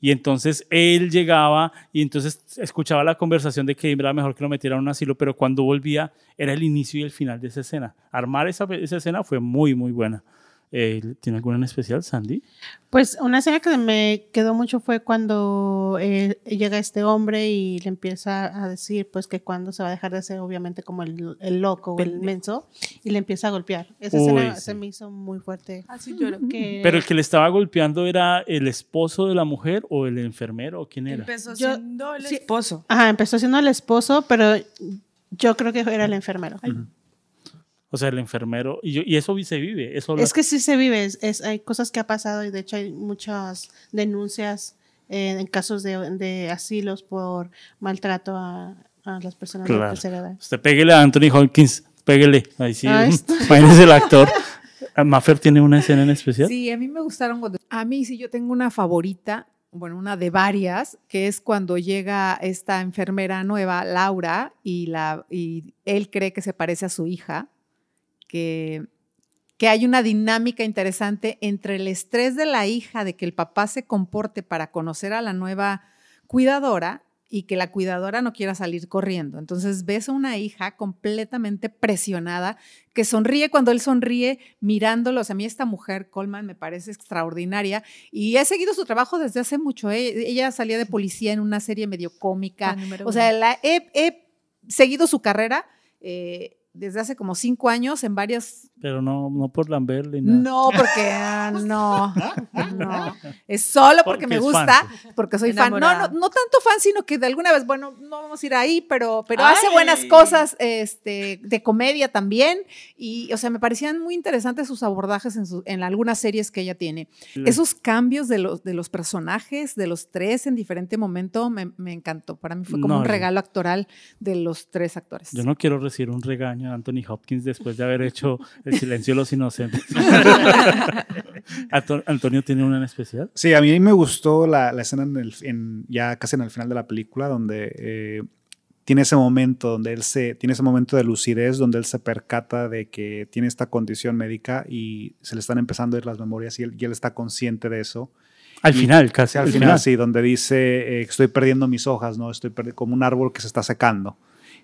A: Y entonces él llegaba y entonces escuchaba la conversación de que era mejor que lo metieran a un asilo, pero cuando volvía era el inicio y el final de esa escena. Armar esa, esa escena fue muy, muy buena. Eh, ¿Tiene alguna en especial, Sandy?
D: Pues una escena que me quedó mucho fue cuando eh, llega este hombre y le empieza a decir pues que cuando se va a dejar de ser obviamente como el, el loco o el menso y le empieza a golpear. Esa
A: Uy,
D: escena
A: sí.
D: se me hizo muy fuerte.
C: Así lloro.
D: Que
A: ¿Pero el que le estaba golpeando era el esposo de la mujer o el enfermero o quién era?
C: Empezó
D: Yo-
C: siendo el
D: sí.
C: esposo.
D: Ajá, empezó siendo el esposo, pero yo creo que era el enfermero.
A: O sea, el enfermero. Y, yo, y eso se vive. Eso lo-
D: Es que sí se vive, es, es- hay cosas que ha pasado y de hecho hay muchas denuncias eh, en casos de, de asilos por maltrato a, a las personas de
A: Claro.
D: la tercera edad.
A: Usted pégale a Anthony Hopkins. Pégale. Ahí sí.
D: Ah.
A: Imagínese el actor. Ah, ¿Maffer tiene una escena en especial?
E: Sí, a mí me gustaron cuando... A mí sí, yo tengo una favorita, bueno, una de varias, que es cuando llega esta enfermera nueva, Laura, y, la, y él cree que se parece a su hija, que, que hay una dinámica interesante entre el estrés de la hija de que el papá se comporte para conocer a la nueva cuidadora y que la cuidadora no quiera salir corriendo. Entonces ves a una hija completamente presionada que sonríe cuando él sonríe mirándolos. A mí esta mujer, Coleman, me parece extraordinaria y he seguido su trabajo desde hace mucho. ¿eh? Ella salía de policía en una serie medio cómica. O sea,
C: uno.
E: la- he, he seguido su carrera eh, desde hace como cinco años en varias
A: Pero no, no por Lamberle. nada.
E: no, porque ah, no, no. Es solo porque,
A: Porque
E: me gusta,
A: fan.
E: porque soy fan. No, no, no tanto fan, sino que de alguna vez, bueno, no vamos a ir ahí, pero, pero hace buenas cosas este, de comedia también. Y, o sea, me parecían muy interesantes sus abordajes en, su- en algunas series que ella tiene. Esos cambios de los, de los personajes, de los tres en diferente momento, me, me encantó. Para mí fue como
A: No,
E: un regalo actoral de los tres actores.
A: Yo no quiero recibir un regaño Anthony Hopkins después de haber hecho El silencio de los inocentes. Anto- Antonio tiene una en especial.
F: Sí, a mí me gustó la, la escena en el, en- ya casi en el final de la película donde eh, tiene ese momento donde él se tiene ese momento de lucidez donde él se percata de que tiene esta condición médica y se le están empezando a ir las memorias y él, y él está consciente de eso.
A: Al
F: Y-
A: final, casi.
F: Al final, sí, donde dice eh, que estoy perdiendo mis hojas, ¿no? Estoy como un árbol que se está secando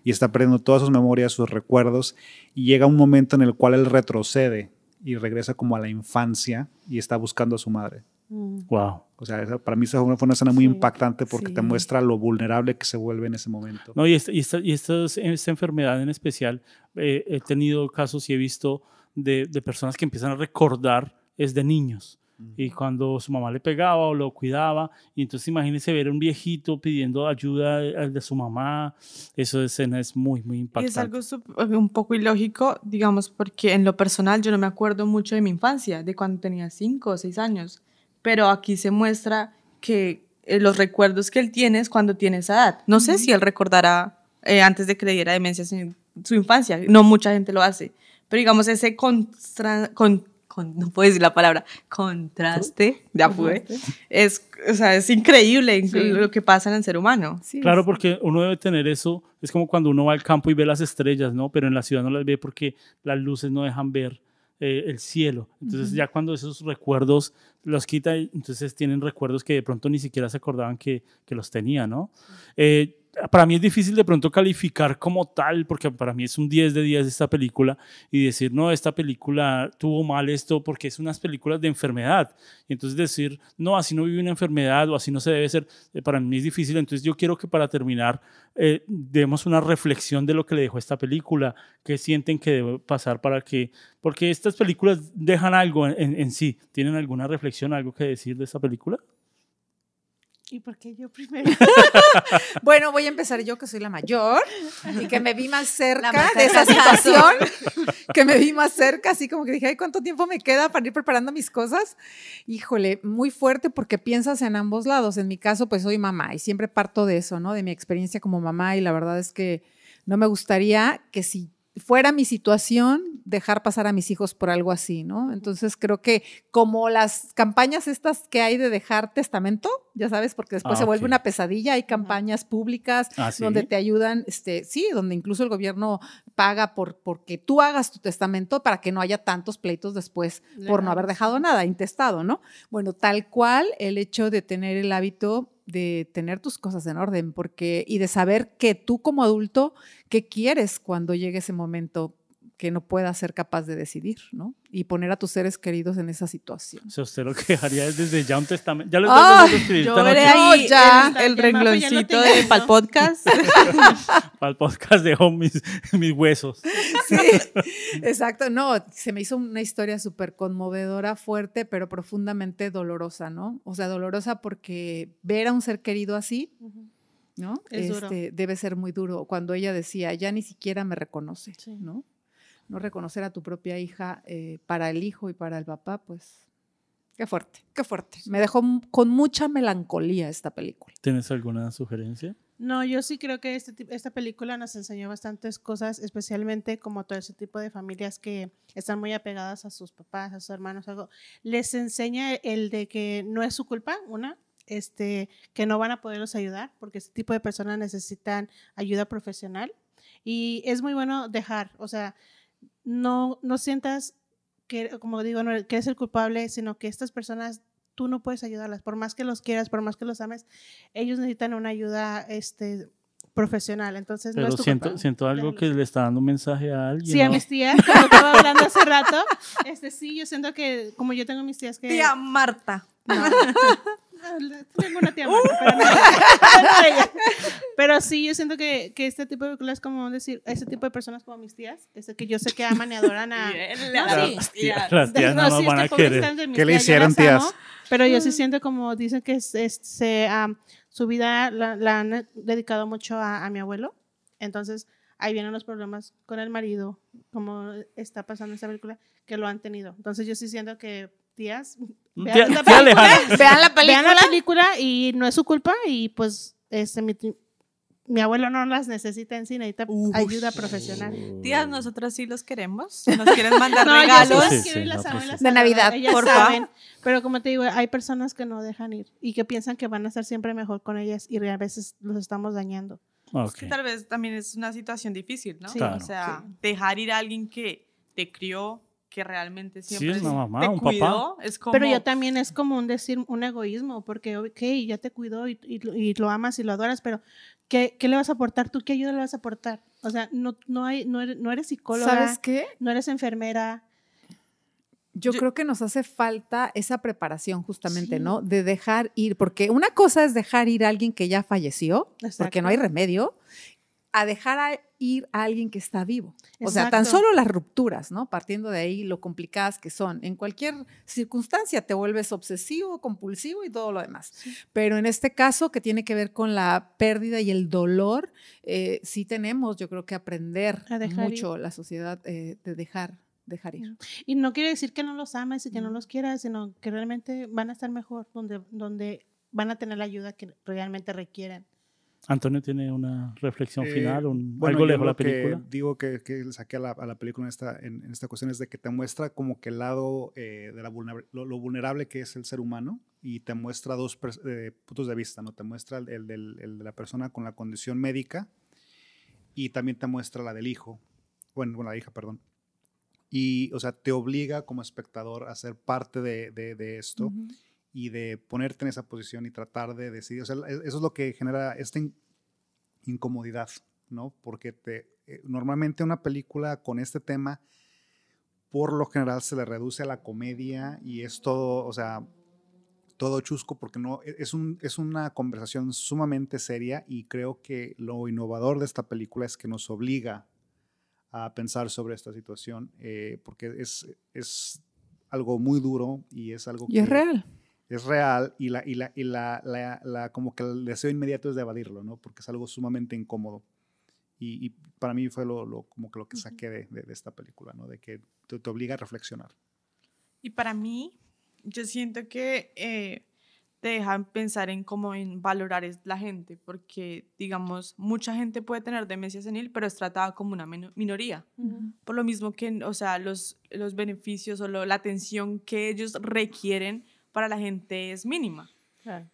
F: y está perdiendo todas sus memorias, sus recuerdos y llega un momento en el cual él retrocede y regresa como a la infancia y está buscando a su madre.
D: Mm.
A: Wow.
F: O sea, para mí esa fue una, fue una escena muy
D: Sí.
F: impactante porque te
E: Sí.
F: muestra lo vulnerable que se vuelve en ese momento.
A: No, y esta, y esta, y esta, esta enfermedad en especial, eh, he tenido casos y he visto de, de personas que empiezan a recordar es de niños. Y cuando su mamá le pegaba o lo cuidaba, y entonces imagínense ver a un viejito pidiendo ayuda al de su mamá, esa escena es muy, muy
C: Y
A: impactante.
C: es algo sup- un poco ilógico, digamos, porque en lo personal yo no me acuerdo mucho de mi infancia, de cuando tenía cinco o seis años, pero aquí se muestra que eh, los recuerdos que él tiene es cuando tiene esa edad. No sé si él recordará eh, antes de que le diera demencia su, su infancia, no mucha gente lo hace, pero digamos ese constra- con, con- no puedo decir la palabra, contraste, ya fue, es, o sea, es increíble
E: Sí.
C: lo que pasa en el ser humano.
E: Sí,
A: Claro,
E: es-
A: porque uno debe tener eso, es como cuando uno va al campo y ve las estrellas, ¿no? Pero en la ciudad no las ve porque las luces no dejan ver eh, el cielo. Entonces ya cuando esos recuerdos los quita, entonces tienen recuerdos que de pronto ni siquiera se acordaban que, que los tenía, ¿no? Eh, para mí es difícil de pronto calificar como tal, porque para mí es un 10 de 10 esta película y decir, no, esta película tuvo mal esto porque es unas películas de enfermedad. Y entonces decir, no, así no vive una enfermedad o así no se debe ser, eh, para mí es difícil. Entonces yo quiero que para terminar eh, demos una reflexión de lo que le dejó esta película, qué sienten que debe pasar para que, porque estas películas dejan algo en, en sí. ¿Tienen alguna reflexión, algo que decir de esta película?
D: ¿Y por qué yo primero?
E: Bueno, voy a empezar yo, que soy la mayor y que me vi más cerca
B: más
E: de esa situación, que me vi más cerca, así como que dije, ay, ¿cuánto tiempo me queda para ir preparando mis cosas? Híjole, muy fuerte porque piensas en ambos lados. En mi caso, pues soy mamá y siempre parto de eso, ¿no? De mi experiencia como mamá y la verdad es que no me gustaría que si fuera mi situación, dejar pasar a mis hijos por algo así, ¿no? Entonces creo que como las campañas estas que hay de dejar testamento, ya sabes, porque después
A: Ah,
E: se vuelve una pesadilla, hay campañas públicas
A: Ah, ¿sí?
E: donde te ayudan, este, sí, donde incluso el gobierno paga por porque tú hagas tu testamento para que no haya tantos pleitos después por no haber dejado nada, intestado, ¿no? Bueno, tal cual el hecho de tener el hábito de tener tus cosas en orden, porque y de saber que tú como adulto qué quieres cuando llegue ese momento que no puedas ser capaz de decidir, ¿no? Y poner a tus seres queridos en esa situación.
A: O sea, usted lo que dejaría es desde ya un testamento. Ya lo estoy escribir
C: Yo veré
A: noche
C: ahí
E: ya,
C: el, el
D: tengo
C: de para el podcast.
A: para el podcast dejo mis, mis huesos.
E: Sí, exacto. No, se me hizo una historia súper conmovedora, fuerte, pero profundamente dolorosa, ¿no? O sea, dolorosa porque ver a un ser querido así, ¿no?
D: Es duro.
E: Este, debe ser muy duro. Cuando ella decía, ya ni siquiera me reconoce,
D: Sí.
E: ¿no? No reconocer a tu propia hija eh, para el hijo y para el papá, pues, qué fuerte, qué fuerte. Me dejó con mucha melancolía esta película.
A: ¿Tienes alguna sugerencia?
D: No, yo sí creo que este, esta película nos enseñó bastantes cosas, especialmente como todo ese tipo de familias que están muy apegadas a sus papás, a sus hermanos, algo. Les enseña el de que no es su culpa, una, este, que no van a poderlos ayudar, porque este tipo de personas necesitan ayuda profesional. Y es muy bueno dejar, o sea, no, no sientas que, como digo, no, que eres el culpable, sino que estas personas tú no puedes ayudarlas, por más que los quieras, por más que los ames, ellos necesitan una ayuda este, profesional. Entonces, no
A: Pero
D: es tu
A: siento,
D: culpa.
A: siento algo que le está dando un mensaje a alguien.
D: Sí, a
A: ¿no?
D: mis tías, como estaba hablando hace rato, este, sí, yo siento que, como yo tengo mis tías que...
C: Tía Marta.
D: No. Tengo una tía Marta, pero no, no ella. Pero sí, yo siento que, que este tipo de películas, como decir, este tipo de personas como mis tías, este, que yo sé que aman y adoran a... No, sí.
A: Las tías, las tías
D: no, sí,
A: van a querer.
F: ¿Qué le hicieron, tías?
D: amo, pero yo sí siento como dicen que es- es- se, am, su vida la, la han dedicado mucho a, a mi abuelo. Entonces, ahí vienen los problemas con el marido, como está pasando en esta película, que lo han tenido. Entonces, yo sí siento que tías, vean
A: Tía-
D: la
A: tía
D: película.
C: Vean la
D: vean la película y no es su culpa y pues este mi, ti- mi abuelo no las necesita en sí, necesita
C: Ush.
D: ayuda profesional.
C: Tías, nosotras sí los queremos. Nos quieren mandar
D: No, yo sí
C: regalos.
D: las
A: Sí,
D: quiero y
A: sí,
D: las
A: no,
D: amo y
A: pues
D: las
E: sí. De
D: adoro,
E: Navidad,
D: ellas
C: porfa.
D: saben. Pero como te digo, hay personas que no dejan ir y que piensan que van a estar siempre mejor con ellas y a veces los estamos dañando.
A: Ok.
C: tal vez también es una situación difícil, ¿no?
D: Sí.
A: Claro.
C: O sea, dejar ir a alguien que te crió, que realmente
A: Sí,
C: siempre
A: es una mamá,
C: te
A: un papá.
C: cuidó, es como...
D: Pero yo también es como un decir un egoísmo, porque, ok, ya te cuidó y, y lo- y lo amas y lo adoras, pero ¿qué, ¿qué le vas a aportar? ¿Tú qué ayuda le vas a aportar? O sea, no, no, hay, no, eres, no eres psicóloga,
E: ¿Sabes qué?
D: no eres enfermera.
E: Yo,
C: Yo-
E: creo que nos hace falta esa preparación justamente,
D: Sí.
E: ¿no? De dejar ir, porque una cosa es dejar ir a alguien que ya falleció, porque no hay remedio, a dejar a- ir a alguien que está vivo. O sea, tan
D: Exacto.
E: solo las rupturas, ¿no? Partiendo de ahí, lo complicadas que son. En cualquier circunstancia te vuelves obsesivo, compulsivo y todo lo demás. Pero en este caso, que tiene que ver con la pérdida y el dolor, eh, sí tenemos, yo creo que aprender mucho la sociedad eh, de dejar, dejar ir.
D: Y no quiere decir que no los ames y que no
E: No.
D: los quieras, sino que realmente van a estar mejor, donde, donde van a tener la ayuda que realmente requieren.
A: Antonio tiene una reflexión
F: Eh,
A: final, un,
F: bueno,
A: algo lejos la
F: lo que
A: película.
F: digo que, que saqué a la, a la película en esta, en, en esta cuestión es de que te muestra como que el lado eh, de la vulner- lo, lo vulnerable que es el ser humano y te muestra dos eh, puntos de vista, ¿no? Te muestra el, el del- el de la persona con la condición médica y también te muestra la del hijo, bueno, bueno, la hija, perdón. Y, o sea, te obliga como espectador a ser parte de, de- de esto. Y de ponerte en esa posición y tratar de decidir. O sea, e- eso es lo que genera esta in- incomodidad, ¿no? Porque te, eh, normalmente una película con este tema, por lo general se le reduce a la comedia y es todo, o sea, todo chusco porque no, e- es, un, es una conversación sumamente seria y creo que lo innovador de esta película es que nos obliga a pensar sobre esta situación eh, porque es, es algo muy duro y es algo
E: Y es
F: que-
E: real.
F: Es real y la y la y la, la- la- como que el deseo inmediato es de evadirlo no porque es algo sumamente incómodo. Y, y para mí fue lo, lo- como que lo que saqué de, de- de esta película no de que te, te obliga a reflexionar.
C: Y para mí, yo siento que eh, te dejan pensar en cómo en valorar es la gente, porque, digamos, mucha gente puede tener demencia senil, pero es tratada como una mino- minoría. Por lo mismo que, o sea, los, los beneficios o lo- la atención que ellos requieren para la gente es mínima.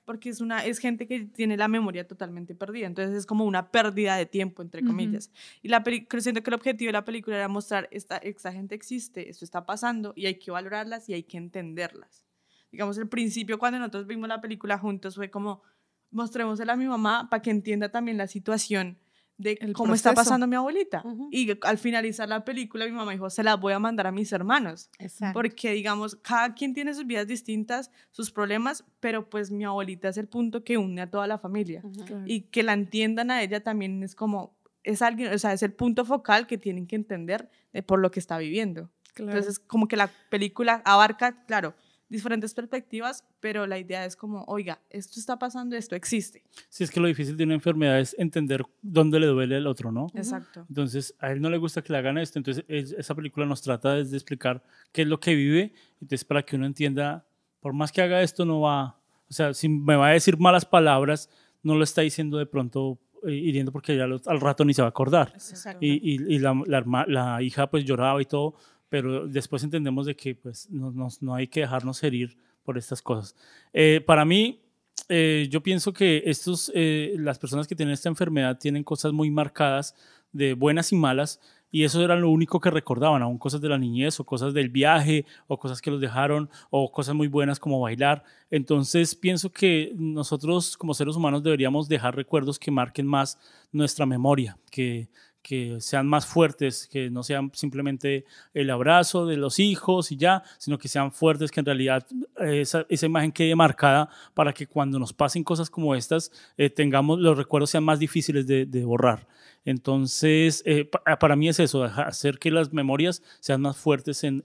C: Porque es, una, es gente que tiene la memoria totalmente perdida. Entonces es como una pérdida de tiempo, entre comillas. Y la creo- siento que el objetivo de la película era mostrar, esta, esta gente existe, esto está pasando y hay que valorarlas y hay que entenderlas. Digamos, el principio cuando nosotros vimos la película juntos fue como, mostrémosela a mi mamá para que entienda también la situación de
E: El
C: cómo está
E: proceso.
C: pasando mi abuelita.
D: Ujú.
C: Y al finalizar la película, mi mamá dijo, se las voy a mandar a mis hermanos.
D: Exacto.
C: Porque, digamos, cada quien tiene sus vidas distintas, sus problemas, pero pues mi abuelita es el punto que une a toda la familia.
D: Ujú.
C: Y que la entiendan a ella también es como, es alguien, o sea, es el punto focal que tienen que entender de por lo que está viviendo.
E: Claro.
C: Entonces, como que la película abarca, claro, diferentes perspectivas, pero la idea es como, oiga, esto está pasando, esto existe.
A: Si es que lo difícil de una enfermedad es entender dónde le duele al otro, ¿no?
C: Exacto.
A: Entonces, a él no le gusta que le hagan esto, entonces es- esa película nos trata de explicar qué es lo que vive, entonces para que uno entienda, por más que haga esto, no va, o sea, si me va a decir malas palabras, no lo está diciendo de pronto eh, hiriendo porque ya lo- al rato ni se va a acordar.
D: Exacto.
A: Y, y- y la, la la hija pues lloraba y todo, pero después entendemos de que pues no, no- no hay que dejarnos herir por estas cosas. Eh, para mí, eh, yo pienso que estos, eh, las personas que tienen esta enfermedad tienen cosas muy marcadas de buenas y malas y eso era lo único que recordaban, aún cosas de la niñez o cosas del viaje o cosas que los dejaron o cosas muy buenas como bailar. Entonces pienso que nosotros como seres humanos deberíamos dejar recuerdos que marquen más nuestra memoria, que, que sean más fuertes, que no sean simplemente el abrazo de los hijos y ya, sino que sean fuertes, que en realidad eh, esa, esa imagen quede marcada para que cuando nos pasen cosas como estas, eh, tengamos los recuerdos sean más difíciles de, borrar. Entonces, eh, pa- para mí es eso, hacer que las memorias sean más fuertes en,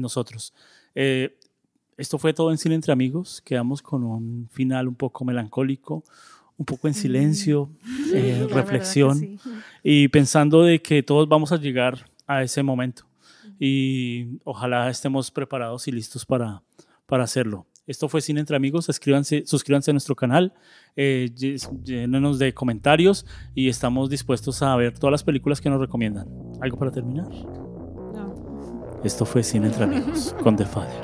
A: nosotros. Esto fue todo en Cine Entre Amigos. Quedamos con un final un poco melancólico, un poco en silencio, eh,
D: La verdad que
A: reflexión
D: sí.
A: y pensando de que todos vamos a llegar a ese momento y ojalá estemos preparados y listos para, para hacerlo. Esto fue Cine Entre Amigos. Escríbanse, suscríbanse a nuestro canal, eh, llénenos de comentarios y estamos dispuestos a ver todas las películas que nos recomiendan. ¿Algo para terminar?
C: No.
A: Esto fue Cine Entre Amigos con The Father.